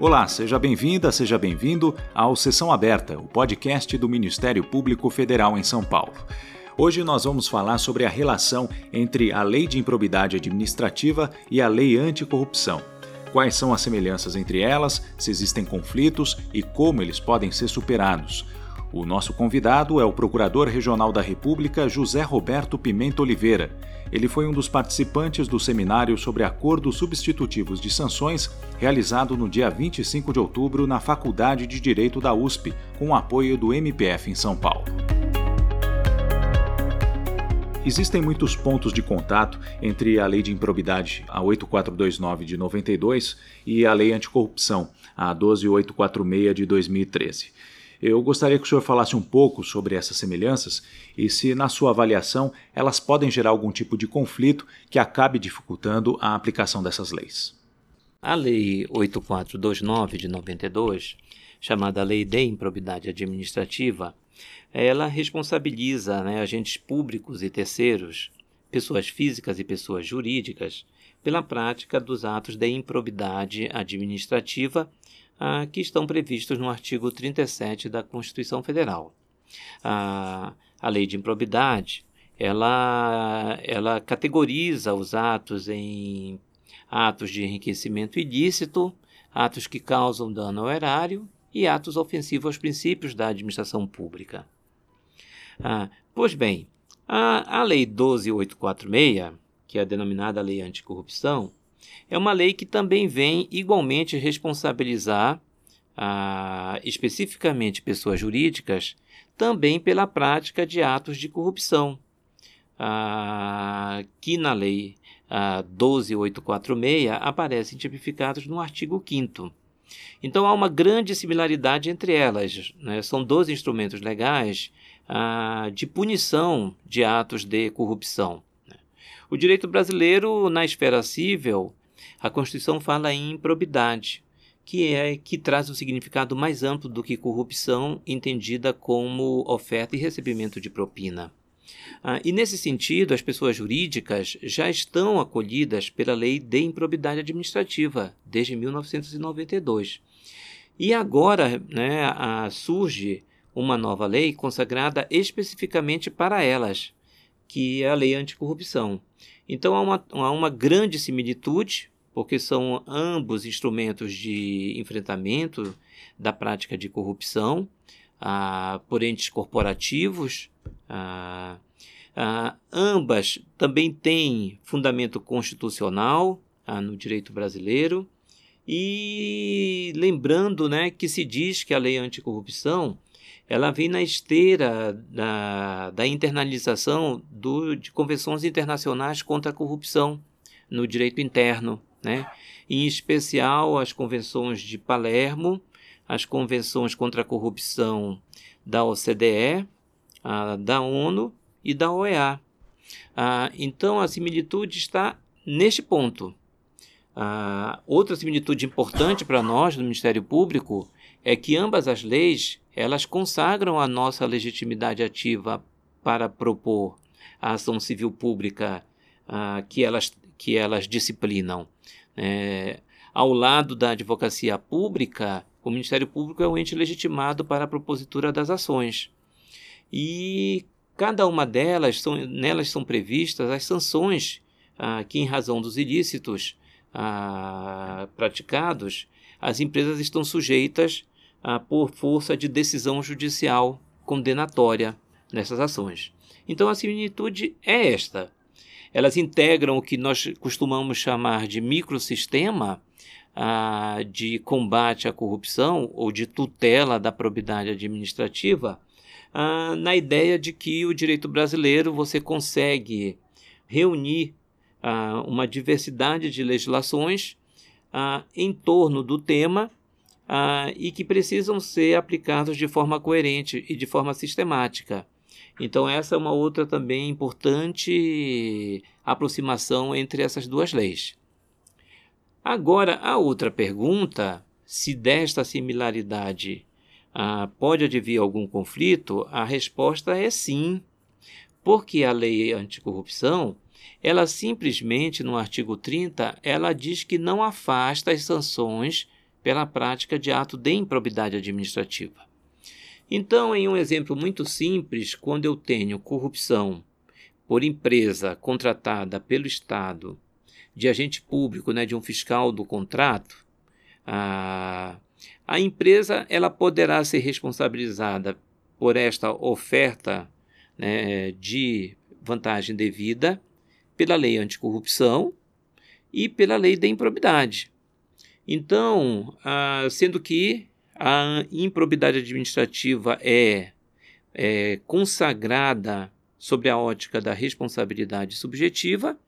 Olá, seja bem-vinda, seja bem-vindo ao Sessão Aberta, o podcast do Ministério Público Federal em São Paulo. Hoje nós vamos falar sobre a relação entre a Lei de Improbidade Administrativa e a Lei Anticorrupção. Quais são as semelhanças entre elas, se existem conflitos e como eles podem ser superados. O nosso convidado é o Procurador Regional da República, José Roberto Pimenta Oliveira. Ele foi um dos participantes do seminário sobre acordos substitutivos de sanções, realizado no dia 25 de outubro na Faculdade de Direito da USP, com o apoio do MPF em São Paulo. Existem muitos pontos de contato entre a Lei de Improbidade, a 8429 de 92, e a Lei Anticorrupção, a 12846 de 2013. Eu gostaria que o senhor falasse um pouco sobre essas semelhanças e se, na sua avaliação, elas podem gerar algum tipo de conflito que acabe dificultando a aplicação dessas leis. A Lei 8429 de 92, chamada Lei de Improbidade Administrativa, ela responsabiliza né, agentes públicos e terceiros, pessoas físicas e pessoas jurídicas, pela prática dos atos de improbidade administrativa ah, que estão previstos no artigo 37 da Constituição Federal. Ah, a lei de improbidade ela, ela categoriza os atos em atos de enriquecimento ilícito, atos que causam dano ao erário e atos ofensivos aos princípios da administração pública. Ah, pois bem, a, a Lei 12846, que é a denominada Lei Anticorrupção, é uma lei que também vem igualmente responsabilizar ah, especificamente pessoas jurídicas também pela prática de atos de corrupção, ah, que na lei ah, 12846 aparecem tipificados no artigo 5 então há uma grande similaridade entre elas. Né? São 12 instrumentos legais ah, de punição de atos de corrupção. Né? O direito brasileiro, na esfera civil, a Constituição fala em improbidade, que é que traz um significado mais amplo do que corrupção, entendida como oferta e recebimento de propina. Ah, e nesse sentido, as pessoas jurídicas já estão acolhidas pela Lei de Improbidade Administrativa desde 1992. E agora né, surge uma nova lei consagrada especificamente para elas, que é a Lei Anticorrupção. Então há uma, há uma grande similitude porque são ambos instrumentos de enfrentamento da prática de corrupção ah, por entes corporativos. Ah, ah, ambas também têm fundamento constitucional ah, no direito brasileiro. E lembrando né, que se diz que a lei anticorrupção ela vem na esteira da, da internalização do, de convenções internacionais contra a corrupção no direito interno né? em especial as convenções de Palermo, as convenções contra a corrupção da OCDE, a, da ONU e da OEA. Ah, então a similitude está neste ponto. Ah, outra similitude importante para nós do Ministério Público é que ambas as leis elas consagram a nossa legitimidade ativa para propor a ação civil pública ah, que, elas, que elas disciplinam. É, ao lado da advocacia pública, o Ministério Público é o ente legitimado para a propositura das ações. E cada uma delas, são, nelas são previstas as sanções ah, que, em razão dos ilícitos ah, praticados, as empresas estão sujeitas ah, por força de decisão judicial condenatória nessas ações. Então a similitude é esta. Elas integram o que nós costumamos chamar de microsistema ah, de combate à corrupção ou de tutela da probidade administrativa, ah, na ideia de que o direito brasileiro você consegue reunir ah, uma diversidade de legislações ah, em torno do tema ah, e que precisam ser aplicados de forma coerente e de forma sistemática. Então, essa é uma outra também importante aproximação entre essas duas leis. Agora, a outra pergunta, se desta similaridade ah, pode advir algum conflito, a resposta é sim, porque a lei anticorrupção, ela simplesmente, no artigo 30, ela diz que não afasta as sanções pela prática de ato de improbidade administrativa. Então, em um exemplo muito simples, quando eu tenho corrupção por empresa contratada pelo Estado, de agente público, né, de um fiscal do contrato, a, a empresa ela poderá ser responsabilizada por esta oferta né, de vantagem devida pela lei anticorrupção e pela lei da improbidade. Então, ah, sendo que a improbidade administrativa é, é consagrada sobre a ótica da responsabilidade subjetiva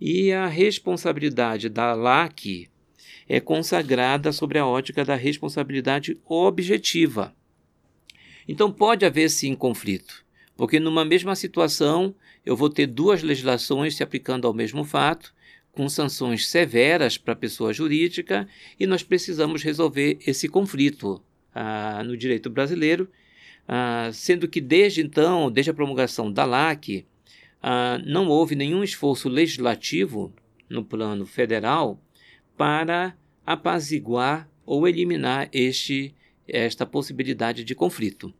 e a responsabilidade da LAC é consagrada sobre a ótica da responsabilidade objetiva. Então pode haver sim conflito, porque numa mesma situação eu vou ter duas legislações se aplicando ao mesmo fato com sanções severas para a pessoa jurídica e nós precisamos resolver esse conflito ah, no direito brasileiro, ah, sendo que desde então, desde a promulgação da LAC, ah, não houve nenhum esforço legislativo no plano federal para apaziguar ou eliminar este, esta possibilidade de conflito.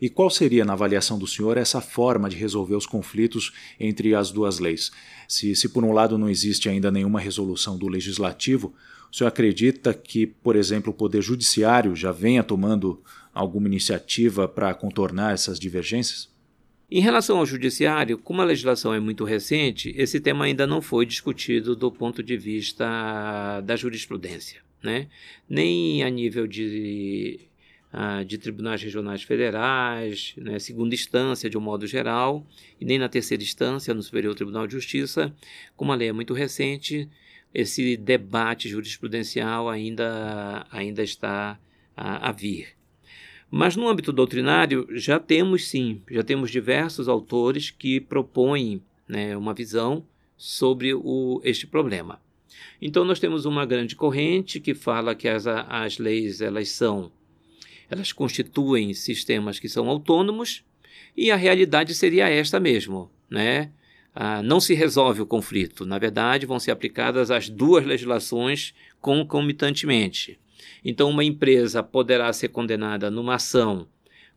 E qual seria, na avaliação do senhor, essa forma de resolver os conflitos entre as duas leis? Se, se por um lado não existe ainda nenhuma resolução do legislativo, o senhor acredita que, por exemplo, o Poder Judiciário já venha tomando alguma iniciativa para contornar essas divergências? Em relação ao judiciário, como a legislação é muito recente, esse tema ainda não foi discutido do ponto de vista da jurisprudência, né? nem a nível de ah, de tribunais regionais federais, né, segunda instância de um modo geral, e nem na terceira instância, no Superior Tribunal de Justiça. Como a lei é muito recente, esse debate jurisprudencial ainda, ainda está a, a vir. Mas no âmbito doutrinário, já temos sim, já temos diversos autores que propõem né, uma visão sobre o, este problema. Então, nós temos uma grande corrente que fala que as, as leis elas são elas constituem sistemas que são autônomos e a realidade seria esta mesmo, né? Ah, não se resolve o conflito. Na verdade, vão ser aplicadas as duas legislações concomitantemente. Então, uma empresa poderá ser condenada numa ação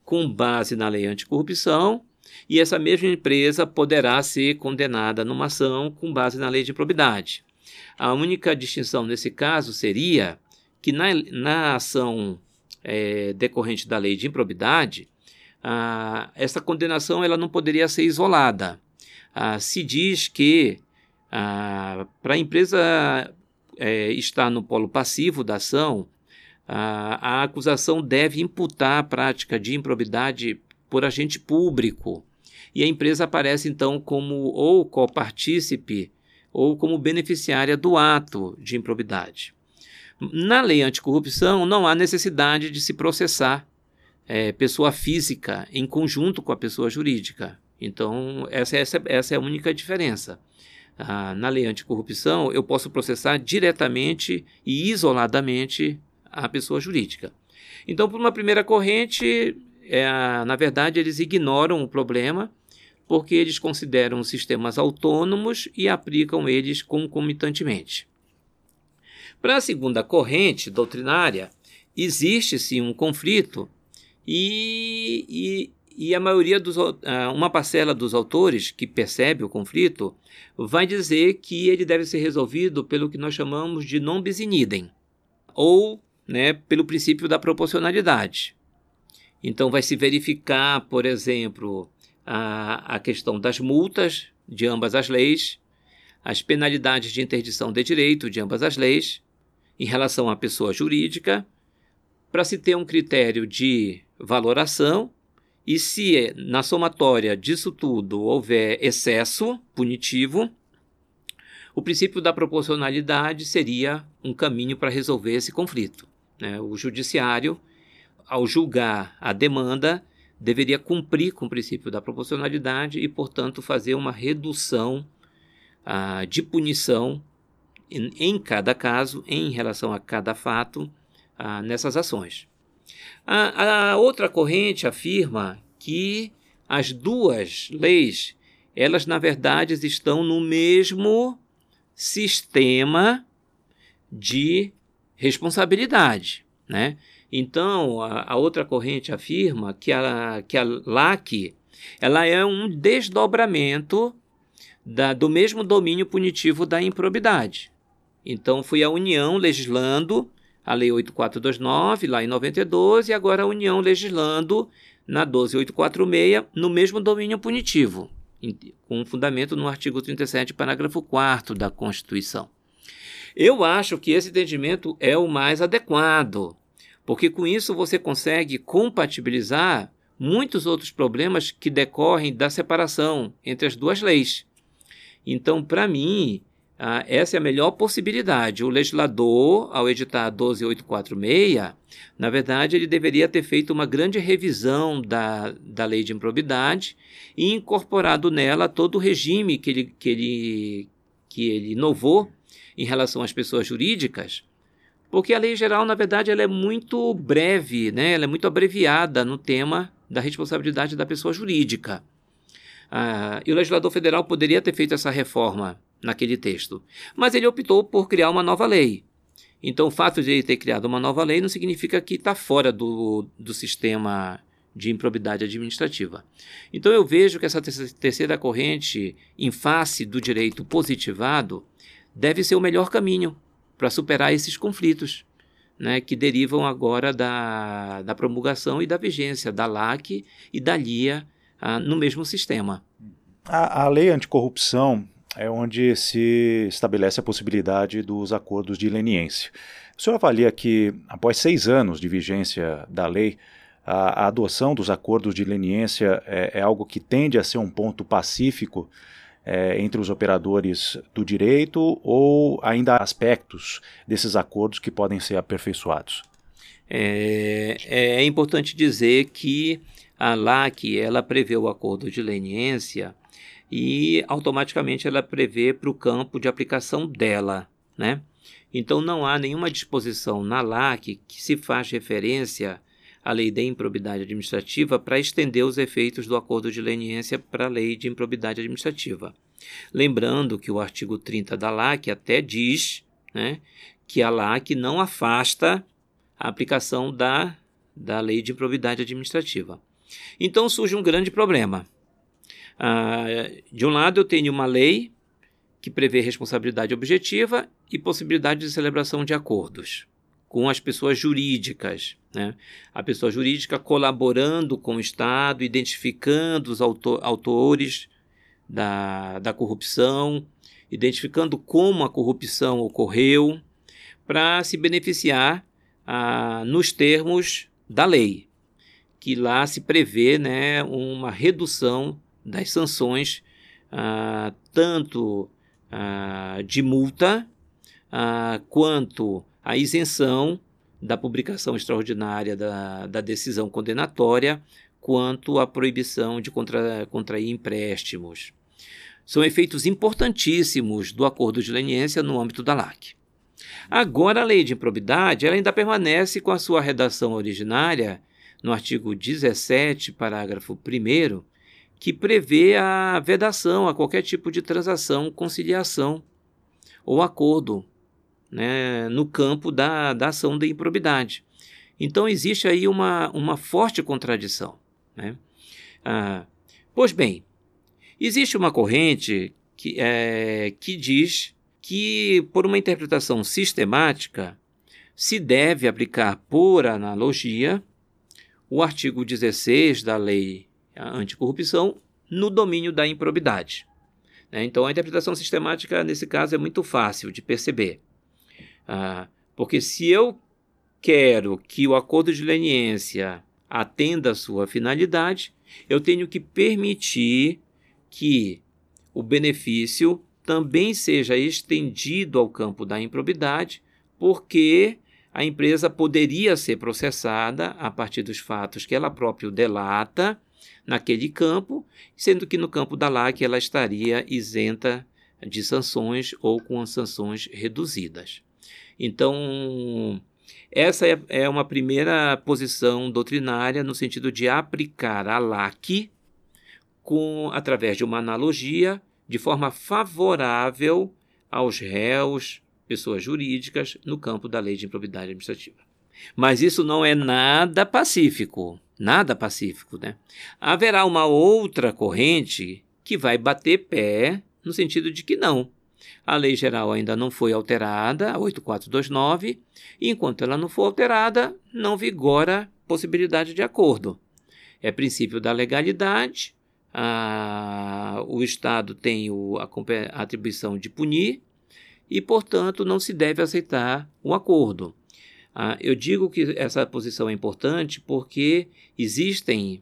com base na lei anticorrupção e essa mesma empresa poderá ser condenada numa ação com base na lei de probidade. A única distinção nesse caso seria que na, na ação é, decorrente da lei de improbidade, ah, essa condenação ela não poderia ser isolada. Ah, se diz que ah, para a empresa é, estar no polo passivo da ação, a acusação deve imputar a prática de improbidade por agente público. E a empresa aparece então como ou copartícipe ou como beneficiária do ato de improbidade. Na lei anticorrupção, não há necessidade de se processar é, pessoa física em conjunto com a pessoa jurídica. Então, essa, essa, essa é a única diferença. Ah, na lei anticorrupção, eu posso processar diretamente e isoladamente a pessoa jurídica. Então, por uma primeira corrente, é, na verdade, eles ignoram o problema porque eles consideram sistemas autônomos e aplicam eles concomitantemente. Para a segunda corrente doutrinária, existe sim um conflito e, e, e a maioria dos uma parcela dos autores que percebe o conflito vai dizer que ele deve ser resolvido pelo que nós chamamos de non bis in idem, ou né, pelo princípio da proporcionalidade. Então vai se verificar, por exemplo, a, a questão das multas de ambas as leis, as penalidades de interdição de direito de ambas as leis, em relação à pessoa jurídica, para se ter um critério de valoração e se na somatória disso tudo houver excesso punitivo, o princípio da proporcionalidade seria um caminho para resolver esse conflito. Né? O judiciário, ao julgar a demanda, deveria cumprir com o princípio da proporcionalidade e, portanto, fazer uma redução ah, de punição em, cada caso, em relação a cada fato, ah, nessas ações. A, a outra corrente afirma que as duas leis, elas na verdade estão no mesmo sistema de responsabilidade. Né? Então, a, a, outra corrente afirma que a, que a LAC ela é um desdobramento da, do mesmo domínio punitivo da improbidade. Então, foi a União legislando a Lei 8429, lá em 92, e agora a União legislando na 12846, no mesmo domínio punitivo, com fundamento no artigo 37, parágrafo 4 da Constituição. Eu acho que esse entendimento é o mais adequado, porque com isso você consegue compatibilizar muitos outros problemas que decorrem da separação entre as duas leis. Então, para mim, ah, essa é a melhor possibilidade. O legislador, ao editar 12846, na verdade, ele deveria ter feito uma grande revisão da, da lei de improbidade e incorporado nela todo o regime que ele, que ele, que ele inovou em relação às pessoas jurídicas, porque a lei geral, na verdade, ela é muito breve, né? ela é muito abreviada no tema da responsabilidade da pessoa jurídica. Ah, e o legislador federal poderia ter feito essa reforma naquele texto, mas ele optou por criar uma nova lei. Então, o fato de ele ter criado uma nova lei não significa que está fora do, do sistema de improbidade administrativa. Então, eu vejo que essa terceira corrente, em face do direito positivado, deve ser o melhor caminho para superar esses conflitos. Né, que derivam agora da, da promulgação e da vigência da LAC e da LIA ah, no mesmo sistema. A, a lei anticorrupção é onde se estabelece a possibilidade dos acordos de leniência. O senhor avalia que, após seis anos de vigência da lei, a, a adoção dos acordos de leniência é, é, algo que tende a ser um ponto pacífico é, entre os operadores do direito ou ainda há aspectos desses acordos que podem ser aperfeiçoados? É, é importante dizer que a LAC ela prevê o acordo de leniência e automaticamente ela prevê para o campo de aplicação dela, né? Então não há nenhuma disposição na LAC que se faz referência à lei de improbidade administrativa para estender os efeitos do acordo de leniência para a lei de improbidade administrativa. Lembrando que o artigo 30 da LAC até diz né, que a LAC não afasta a aplicação da, da lei de improbidade administrativa. Então surge um grande problema. Ah, de um lado, eu tenho uma lei que prevê responsabilidade objetiva e possibilidade de celebração de acordos com as pessoas jurídicas. Né? A pessoa jurídica colaborando com o Estado, identificando os autor autores da, da corrupção, identificando como a corrupção ocorreu, para se beneficiar ah, nos termos da lei, que lá se prevê né, uma redução das sanções, ah, tanto ah, de multa ah, quanto a isenção da publicação extraordinária da, da decisão condenatória quanto à proibição de contra, contrair empréstimos. São efeitos importantíssimos do acordo de leniência no âmbito da LAC. Agora, a lei de improbidade ela ainda permanece com a sua redação originária, no artigo 17, parágrafo 1, que prevê a vedação a qualquer tipo de transação, conciliação ou acordo né, no campo da, da ação de improbidade. Então existe aí uma, uma forte contradição. Né? Ah, pois bem, existe uma corrente que, é, que diz que, por uma interpretação sistemática, se deve aplicar por analogia o artigo 16 da Lei Anticorrupção no domínio da improbidade. Né? Então, a interpretação sistemática, nesse caso, é muito fácil de perceber. Ah, porque se eu quero que o acordo de leniência atenda a sua finalidade, eu tenho que permitir que o benefício também seja estendido ao campo da improbidade, porque a empresa poderia ser processada a partir dos fatos que ela própria delata naquele campo, sendo que no campo da LAC ela estaria isenta de sanções ou com sanções reduzidas. Então, essa é, é uma primeira posição doutrinária no sentido de aplicar a LAC com, através de uma analogia de forma favorável aos réus pessoas jurídicas no campo da lei de improbidade administrativa. Mas isso não é nada pacífico, nada pacífico, né? Haverá uma outra corrente que vai bater pé no sentido de que não. A lei geral ainda não foi alterada, a 8429, e enquanto ela não for alterada, não vigora possibilidade de acordo. É princípio da legalidade, a, o Estado tem o, a, a atribuição de punir e, portanto, não se deve aceitar o acordo. Ah, eu digo que essa posição é importante porque existem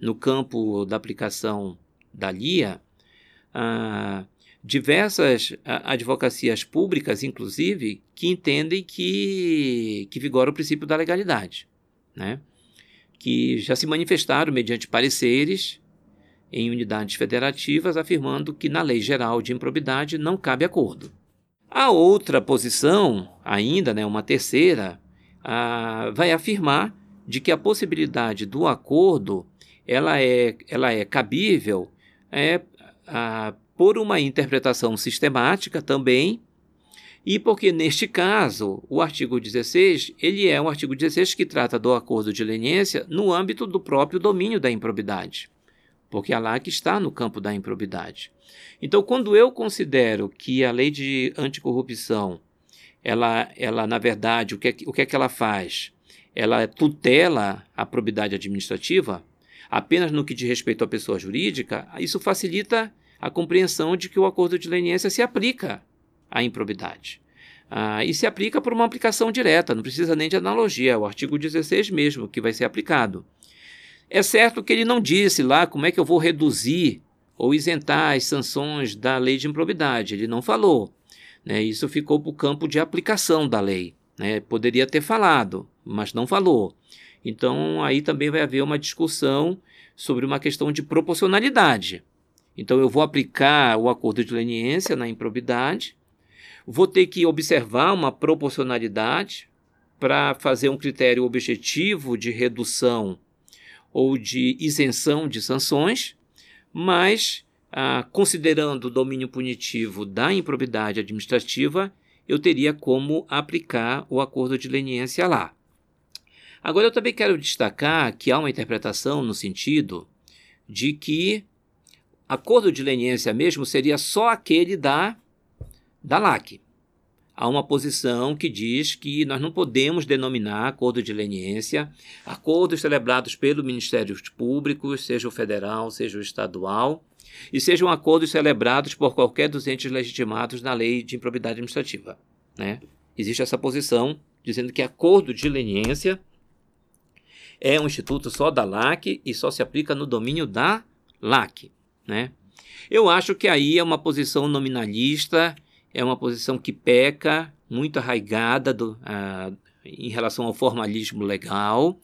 no campo da aplicação da LIA ah, diversas advocacias públicas, inclusive, que entendem que, que vigora o princípio da legalidade, né? que já se manifestaram mediante pareceres em unidades federativas afirmando que na lei geral de improbidade não cabe acordo. A outra posição, ainda, né, uma terceira, vai afirmar de que a possibilidade do acordo ela é, ela é cabível é, por uma interpretação sistemática também e porque neste caso o artigo 16 ele é um artigo 16 que trata do acordo de leniência no âmbito do próprio domínio da improbidade porque é lá que está no campo da improbidade. Então, quando eu considero que a lei de anticorrupção, ela, ela na verdade, o que, é, o que é que ela faz? Ela tutela a probidade administrativa apenas no que diz respeito à pessoa jurídica, isso facilita a compreensão de que o acordo de leniência se aplica à improbidade. Ah, e se aplica por uma aplicação direta, não precisa nem de analogia, é o artigo 16 mesmo que vai ser aplicado. É certo que ele não disse lá como é que eu vou reduzir ou isentar as sanções da lei de improbidade. Ele não falou. Né? Isso ficou para o campo de aplicação da lei. Né? Poderia ter falado, mas não falou. Então aí também vai haver uma discussão sobre uma questão de proporcionalidade. Então eu vou aplicar o acordo de leniência na improbidade, vou ter que observar uma proporcionalidade para fazer um critério objetivo de redução ou de isenção de sanções, mas, ah, considerando o domínio punitivo da improbidade administrativa, eu teria como aplicar o acordo de leniência lá. Agora, eu também quero destacar que há uma interpretação no sentido de que acordo de leniência mesmo seria só aquele da, da LAC há uma posição que diz que nós não podemos denominar acordo de leniência acordos celebrados pelo Ministério Público, seja o federal, seja o estadual, e sejam acordos celebrados por qualquer dos entes legitimados na lei de improbidade administrativa. Né? Existe essa posição dizendo que acordo de leniência é um instituto só da LAC e só se aplica no domínio da LAC. Né? Eu acho que aí é uma posição nominalista é uma posição que peca, muito arraigada do, uh, em relação ao formalismo legal,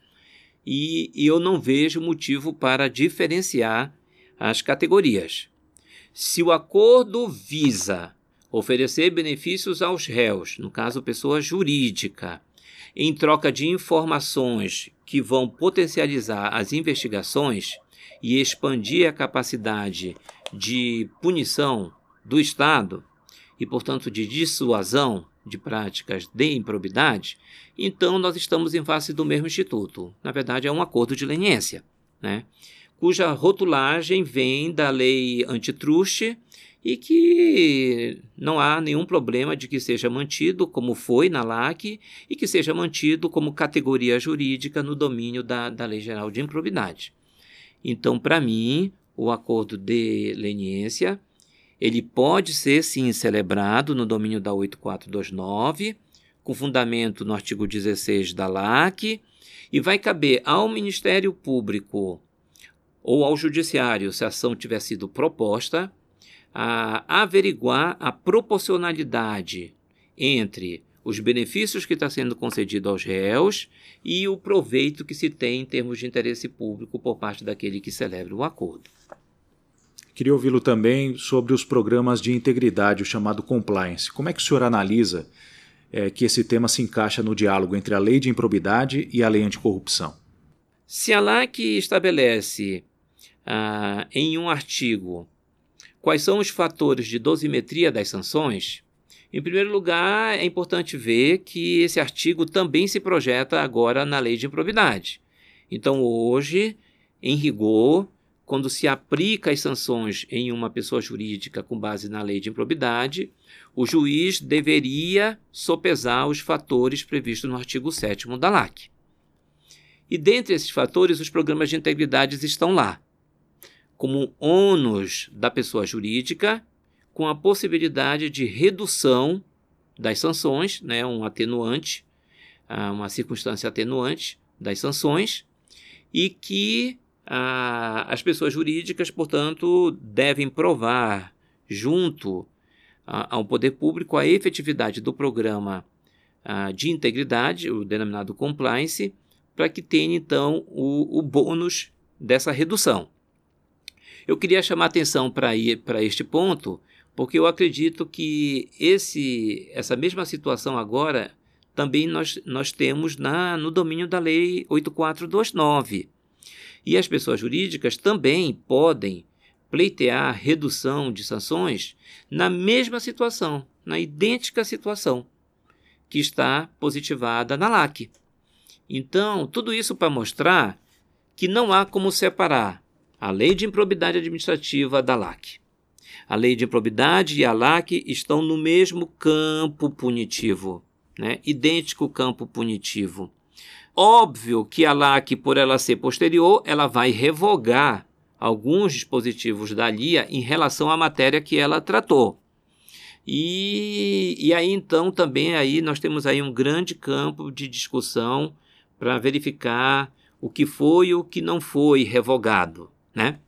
e, e eu não vejo motivo para diferenciar as categorias. Se o acordo visa oferecer benefícios aos réus, no caso pessoa jurídica, em troca de informações que vão potencializar as investigações e expandir a capacidade de punição do Estado, e, portanto, de dissuasão de práticas de improbidade, então nós estamos em face do mesmo instituto. Na verdade, é um acordo de leniência, né? cuja rotulagem vem da lei antitruste e que não há nenhum problema de que seja mantido, como foi na LAC, e que seja mantido como categoria jurídica no domínio da, da Lei Geral de Improbidade. Então, para mim, o acordo de leniência ele pode ser sim celebrado no domínio da 8429, com fundamento no artigo 16 da LAC, e vai caber ao Ministério Público ou ao Judiciário, se a ação tiver sido proposta, a averiguar a proporcionalidade entre os benefícios que está sendo concedido aos réus e o proveito que se tem em termos de interesse público por parte daquele que celebra o acordo. Queria ouvi-lo também sobre os programas de integridade, o chamado compliance. Como é que o senhor analisa é, que esse tema se encaixa no diálogo entre a lei de improbidade e a lei anticorrupção? Se a LAC estabelece ah, em um artigo quais são os fatores de dosimetria das sanções, Em primeiro lugar, é importante ver que esse artigo também se projeta agora na lei de improbidade. Então, hoje, em rigor, quando se aplica as sanções em uma pessoa jurídica com base na lei de improbidade, o juiz deveria sopesar os fatores previstos no artigo 7 da LAC. E dentre esses fatores, os programas de integridade estão lá, como ônus da pessoa jurídica com a possibilidade de redução das sanções, né, um atenuante, ah, uma circunstância atenuante das sanções, e que ah, as pessoas jurídicas, portanto, devem provar junto ao poder público a efetividade do programa ah, de integridade, o denominado compliance, para que tenha então o, o bônus dessa redução. Eu queria chamar atenção para este ponto, porque eu acredito que esse, essa mesma situação agora também nós, nós temos na, no domínio da Lei 8429. E as pessoas jurídicas também podem pleitear redução de sanções na mesma situação, na idêntica situação que está positivada na LAC. Então, tudo isso para mostrar que não há como separar a Lei de Improbidade Administrativa da LAC. A lei de improbidade e a LAC estão no mesmo campo punitivo, né? idêntico campo punitivo. Óbvio que a LAC, por ela ser posterior, ela vai revogar alguns dispositivos da LIA em relação à matéria que ela tratou. E, e aí então também aí nós temos aí um grande campo de discussão para verificar o que foi e o que não foi revogado, né?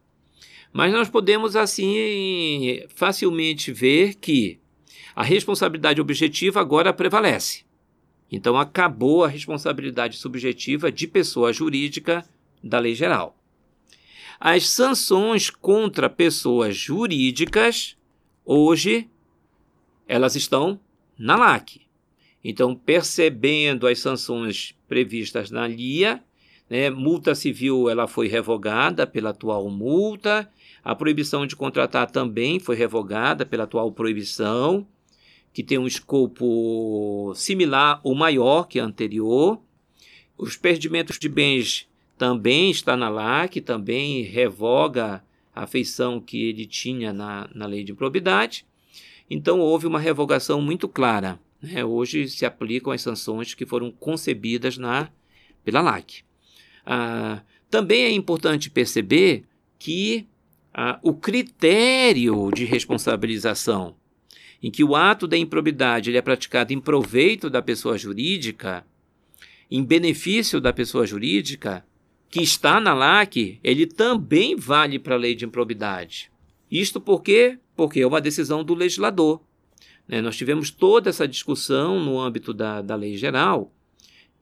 Mas nós podemos, assim, facilmente ver que a responsabilidade objetiva agora prevalece. Então, acabou a responsabilidade subjetiva de pessoa jurídica da lei geral. As sanções contra pessoas jurídicas, hoje, elas estão na LAC. Então, percebendo as sanções previstas na LIA, né, multa civil ela foi revogada pela atual multa a proibição de contratar também foi revogada pela atual proibição, que tem um escopo similar ou maior que a anterior. Os perdimentos de bens também está na LAC, também revoga a feição que ele tinha na, na lei de improbidade. Então houve uma revogação muito clara. Né? Hoje se aplicam as sanções que foram concebidas na, pela LAC. Ah, também é importante perceber que ah, o critério de responsabilização, em que o ato da improbidade ele é praticado em proveito da pessoa jurídica, em benefício da pessoa jurídica, que está na LAC, ele também vale para a lei de improbidade. Isto por quê? Porque é uma decisão do legislador. Né? Nós tivemos toda essa discussão no âmbito da, da lei geral,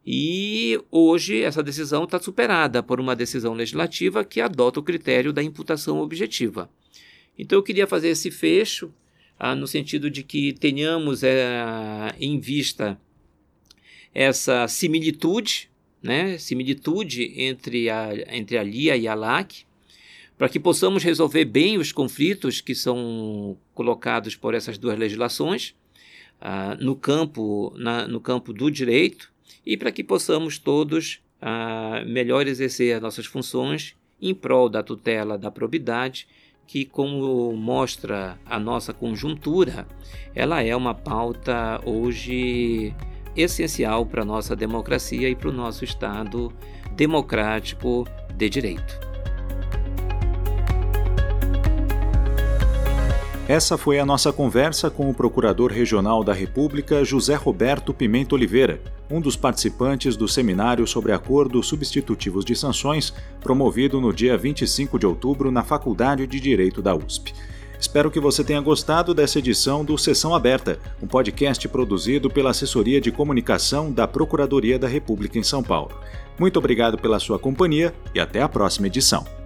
e hoje essa decisão está superada por uma decisão legislativa que adota o critério da imputação objetiva. Então eu queria fazer esse fecho ah, no sentido de que tenhamos é, em vista essa similitude, né, similitude entre a, entre a LIA e a LAC, para que possamos resolver bem os conflitos que são colocados por essas duas legislações ah, no, campo, na, no campo do direito e para que possamos todos ah, melhor exercer as nossas funções em prol da tutela da probidade, que, como mostra a nossa conjuntura, ela é uma pauta hoje essencial para a nossa democracia e para o nosso Estado democrático de direito. Essa foi a nossa conversa com o Procurador Regional da República, José Roberto Pimenta Oliveira, um dos participantes do seminário sobre acordos substitutivos de sanções, promovido no dia 25 de outubro na Faculdade de Direito da USP. Espero que você tenha gostado dessa edição do Sessão Aberta, um podcast produzido pela Assessoria de Comunicação da Procuradoria da República em São Paulo. Muito obrigado pela sua companhia e até a próxima edição.